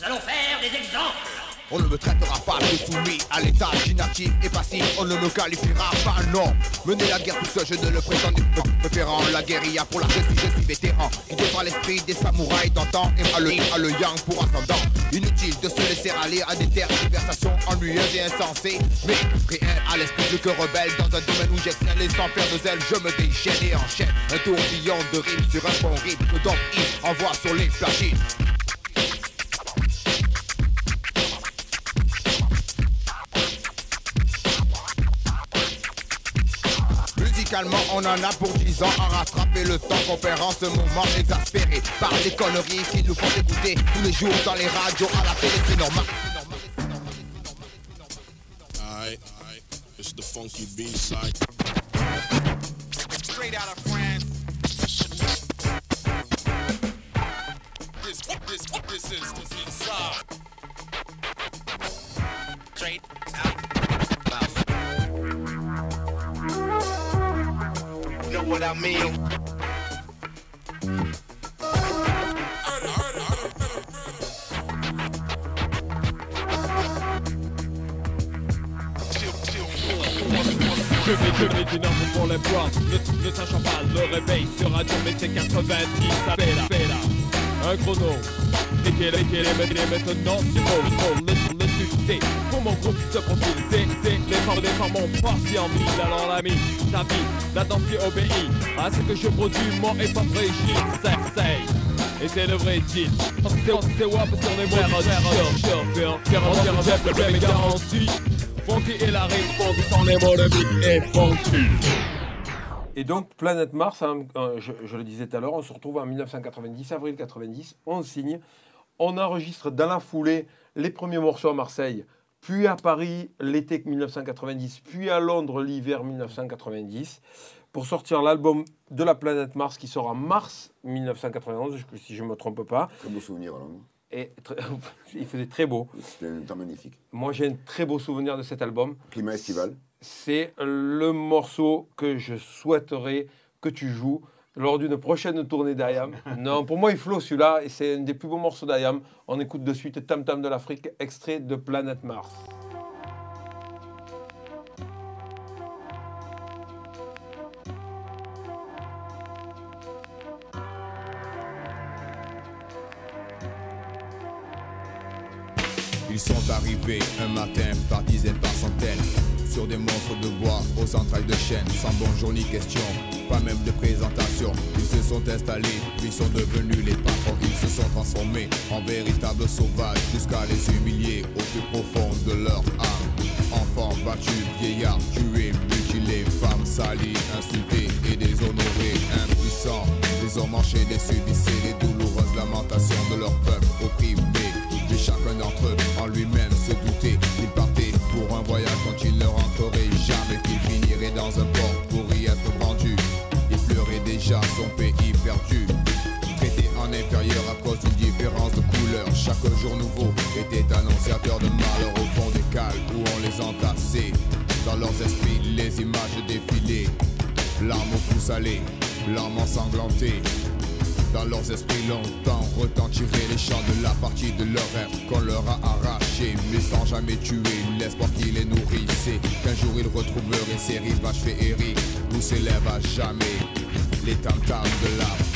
Nous allons faire des exemples. On ne me traitera pas de soumis à l'état inactif et passif, on ne me qualifiera pas, non. Mener la guerre tout seul, je ne le prétends pas. Préférant la guérilla pour la justice, je suis vétéran. Guidé par l'esprit des samouraïs d'antan et à le à le yang pour ascendant. Inutile de se laisser aller à des conversations ennuyeuses et insensées. Mais rien à l'esprit plus que rebelle dans un domaine où j'excelle et sans faire de zèle, je me déchaîne et enchaîne. Un tourbillon de rimes sur un fond rythme que il envoie sur les flashines. Musicalement, on en a pour 10 ans à rattraper le temps qu'on perd en ce moment exaspéré par les conneries qui nous font écouter tous les jours dans les radios, à la télé, c'est normal. Alright, alright. It's the funky B-side. Straight out of France. This, this, this is the what I mean? Je vais, je vais d'une arme pour les bois. Ne, ne sachant pas le réveil sur radio mais c'est 90 ça fait là, fait là Un chrono. Et quel est, quel est, est maintenant C'est pour le, le, le succès. Pour mon groupe se profile C'est, c'est les femmes ont parti en mille Alors l'ami, ta vie, la danse qui obéit À ce que je produis, moi et pas C'est, c'est. Et c'est le vrai deal. C'est, c'est WAP sur les mots. Faire, faire, faire, faire, un est Funky et la rime, funky sans les mots beat et funky. Et donc, Planète Mars, hein, je, je le disais tout à l'heure, on se retrouve en 1990, avril 90, on signe, on enregistre dans la foulée les premiers morceaux à Marseille, puis à Paris l'été 1990, puis à Londres l'hiver 1990, pour sortir l'album de la planète Mars qui sort en mars 1991, si je ne me trompe pas. Très beau souvenir alors. Et très- il faisait très beau. C'était un temps magnifique. Moi, j'ai un très beau souvenir de cet album. Climat estival. C'est le morceau que je souhaiterais que tu joues lors d'une prochaine tournée d'Ayam. Non, pour moi, il flot celui-là et c'est un des plus beaux morceaux d'Ayam. On écoute de suite Tam Tam de l'Afrique, extrait de Planète Mars. Ils sont arrivés un matin par dizaines, par centaines Sur des monstres de bois aux entrailles de chêne Sans bonjour ni question, pas même de présentation. Ils se sont installés, puis sont devenus les patrons. Ils se sont transformés en véritables sauvages Jusqu'à les humilier au plus profond de leur âme. Enfants battus, vieillards tués, mutilés Femmes salies, insultées et déshonorées Impuissants, les hommes enchaînés subissaient les douloureuses lamentations de leur peuple opprimé et les entassait. Dans leurs esprits, les images défilaient, larmes au pouce salé, larmes ensanglantées. Dans leurs esprits longtemps retentiraient les chants de la partie de leur rêve qu'on leur a arraché Mais sans jamais tuer l'espoir qui les nourrissait Qu'un jour ils retrouveraient ces rivages féeriques Où s'élèvent à jamais les tam-tams de l'Afrique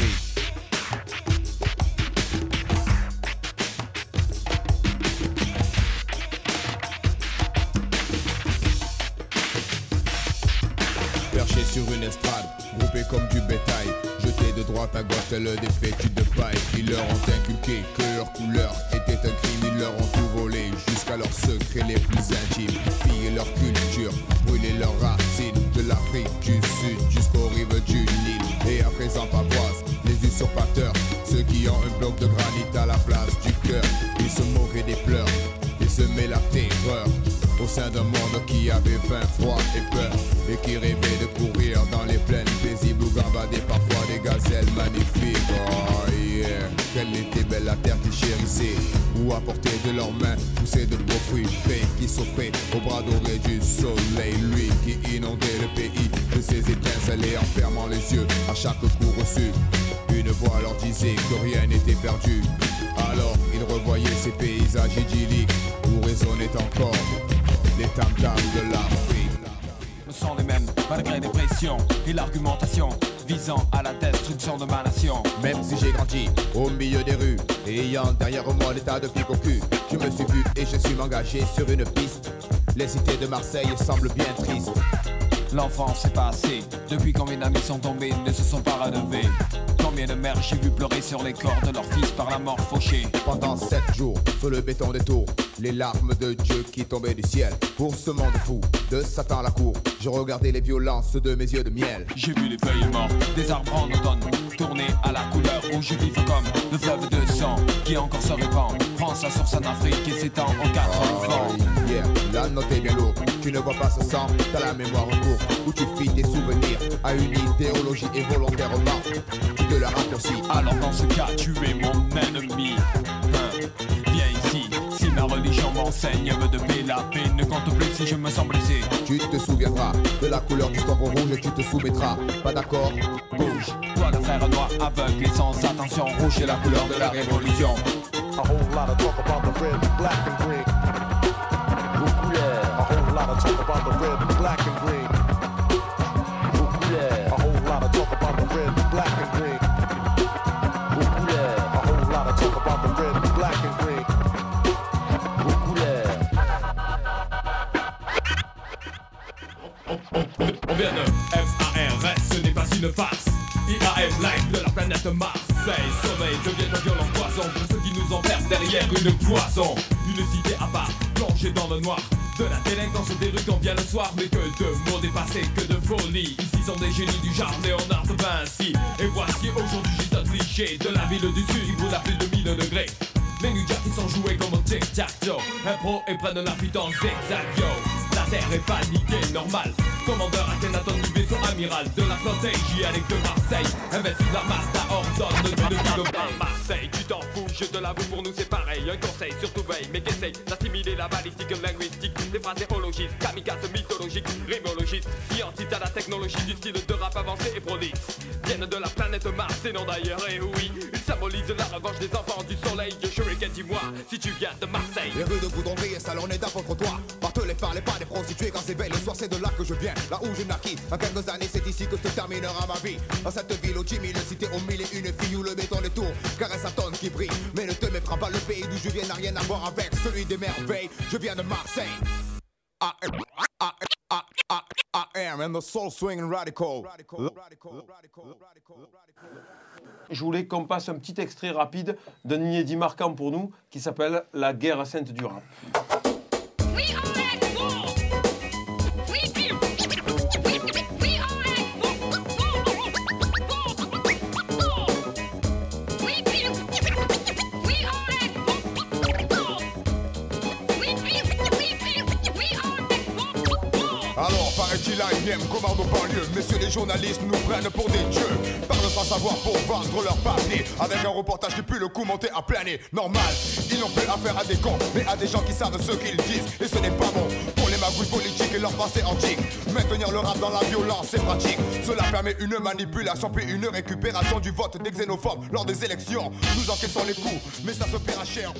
Perché sur une estrade, groupés comme du bétail. Jetés de droite à gauche tel des fétus de paille. Qui leur ont inculqué que leur couleur était un crime. Ils leur ont tout volé jusqu'à leurs secrets les plus intimes. Piller leur culture, brûler leurs racines. De l'Afrique du Sud jusqu'aux rives du Nil. Et à présent pavoisent les usurpateurs Ceux qui ont un bloc de granit à la place du cœur. Ils se moquaient des pleurs, ils semaient la terreur. Au sein d'un monde qui avait faim, froid et peur Et qui rêvait de courir dans les plaines paisibles Où gambader parfois des gazelles magnifiques. Oh yeah. Quelle était belle la terre qu'ils chérissaient. Où apporter de leurs mains poussaient de beaux fruits frais Qui s'offraient au bras doré du soleil Lui qui inondait le pays de ses étincelles Et en fermant les yeux à chaque coup reçu Une voix leur disait que rien n'était perdu. Alors il revoyait ces paysages idylliques où résonnait encore les tam-tams de l'Afrique. Sont les mêmes malgré les pressions et l'argumentation visant à la destruction de ma nation. Même si j'ai grandi au milieu des rues ayant derrière moi l'état de pique au cul, je me suis vu et je suis engagé sur une piste. Les cités de Marseille semblent bien tristes. L'enfance est passée. Depuis combien d'amis sont tombés, ne se sont pas relevés. Combien de mères j'ai vu pleurer sur les corps de leurs fils par la mort fauchée. Pendant sept jours, sur le béton des tours, les larmes de Dieu qui tombaient du ciel. Pour ce monde fou, de Satan à la cour, je regardais les violences de mes yeux de miel. J'ai vu les feuilles mortes, des arbres en automne, tourner à la couleur rouge vive comme le fleuve de sang qui encore se répand. Prend sa source en Afrique et s'étend aux quatre vents. Oh, yeah, la note est bien lourde. Tu ne vois pas ce sang, t'as la mémoire en cours. Où tu fies tes souvenirs à une idéologie et volontairement. Tu te la raccourcis. Alors dans ce cas, tu es mon ennemi. Hein, Viens ici, si ma religion m'enseigne me de paix, la paix ne compte plus si je me sens blessé. Tu te souviendras de la couleur du tambour rouge et tu te soumettras. Pas d'accord Bouge. Toi le frère noir aveugle et sans attention, rouge est la couleur de la révolution. A whole lot of talk about the red, black and green. On vient de MARS, ce n'est pas une farce. IAM live de la planète Marseille. Sommeil devient un violent poison pour ceux qui nous enferment derrière une cloison. Une cité à part, plongée dans le noir. De la délinquance des rues quand vient le soir, mais que de mots dépassés, que de folie. Ici sont des génies du genre Léonard de Vinci. Et voici aujourd'hui juste un cliché de la ville du sud qui brûle à plus de 1000 degrés. Les New Jack qui sont joués comme au tic-tac-toe. Impro et prennent la fuite en zigzag yo. La terre est paniquée, normal. Commandeur Akhenaton du vaisseau amiral de la flotte J avec de Marseille. Investis la Mazda ordonne de de de Marseille, tu t'en fous, je te l'avoue, pour nous c'est pareil. Un conseil, surtout veille, mais qu'essaye d'assimiler la balistique linguistique. Des phrases écologistes, kamikazes mythologiques, rimologistes, scientifiques à la technologie du style de rap avancé et prolixe. Viennent de la planète Mars et non d'ailleurs, et oui, ils symbolisent la revanche des enfants du soleil. Shuriken, dis-moi si tu viens de Marseille. Les rues de Goudronnerie et salonnés d'apôtre-toi. Barthelé par les pas des prostituées quand c'est belle le soir, c'est de là que je viens. Là où je naquis, en quelques années, c'est ici que se terminera ma vie. Dans cette ville aux 10 000 cités, au mille et une filles où le béton des tours caresse sa tonne qui brille. Mais ne te méprends pas, le pays d'où je viens n'a rien à voir avec celui des merveilles. Je viens de Marseille. I am, I, I, I, I am and the soul swinging radical. Je voulais qu'on passe un petit extrait rapide d'un inédit marquant pour nous qui s'appelle La guerre sainte du rap. We are at là, ils viennent commande aux banlieues. Messieurs les journalistes nous prennent pour des dieux. Parlent sans savoir pour vendre leur papier. Avec un reportage qui pue le coup monté à planer. Normal, ils n'ont plus affaire à des cons, mais à des gens qui savent ce qu'ils disent. Et ce n'est pas bon pour les magouilles politiques et leur passé antique. Maintenir le rap dans la violence, c'est pratique. Cela permet une manipulation, puis une récupération du vote des xénophobes lors des élections. Nous encaissons les coups, mais ça se paiera cher.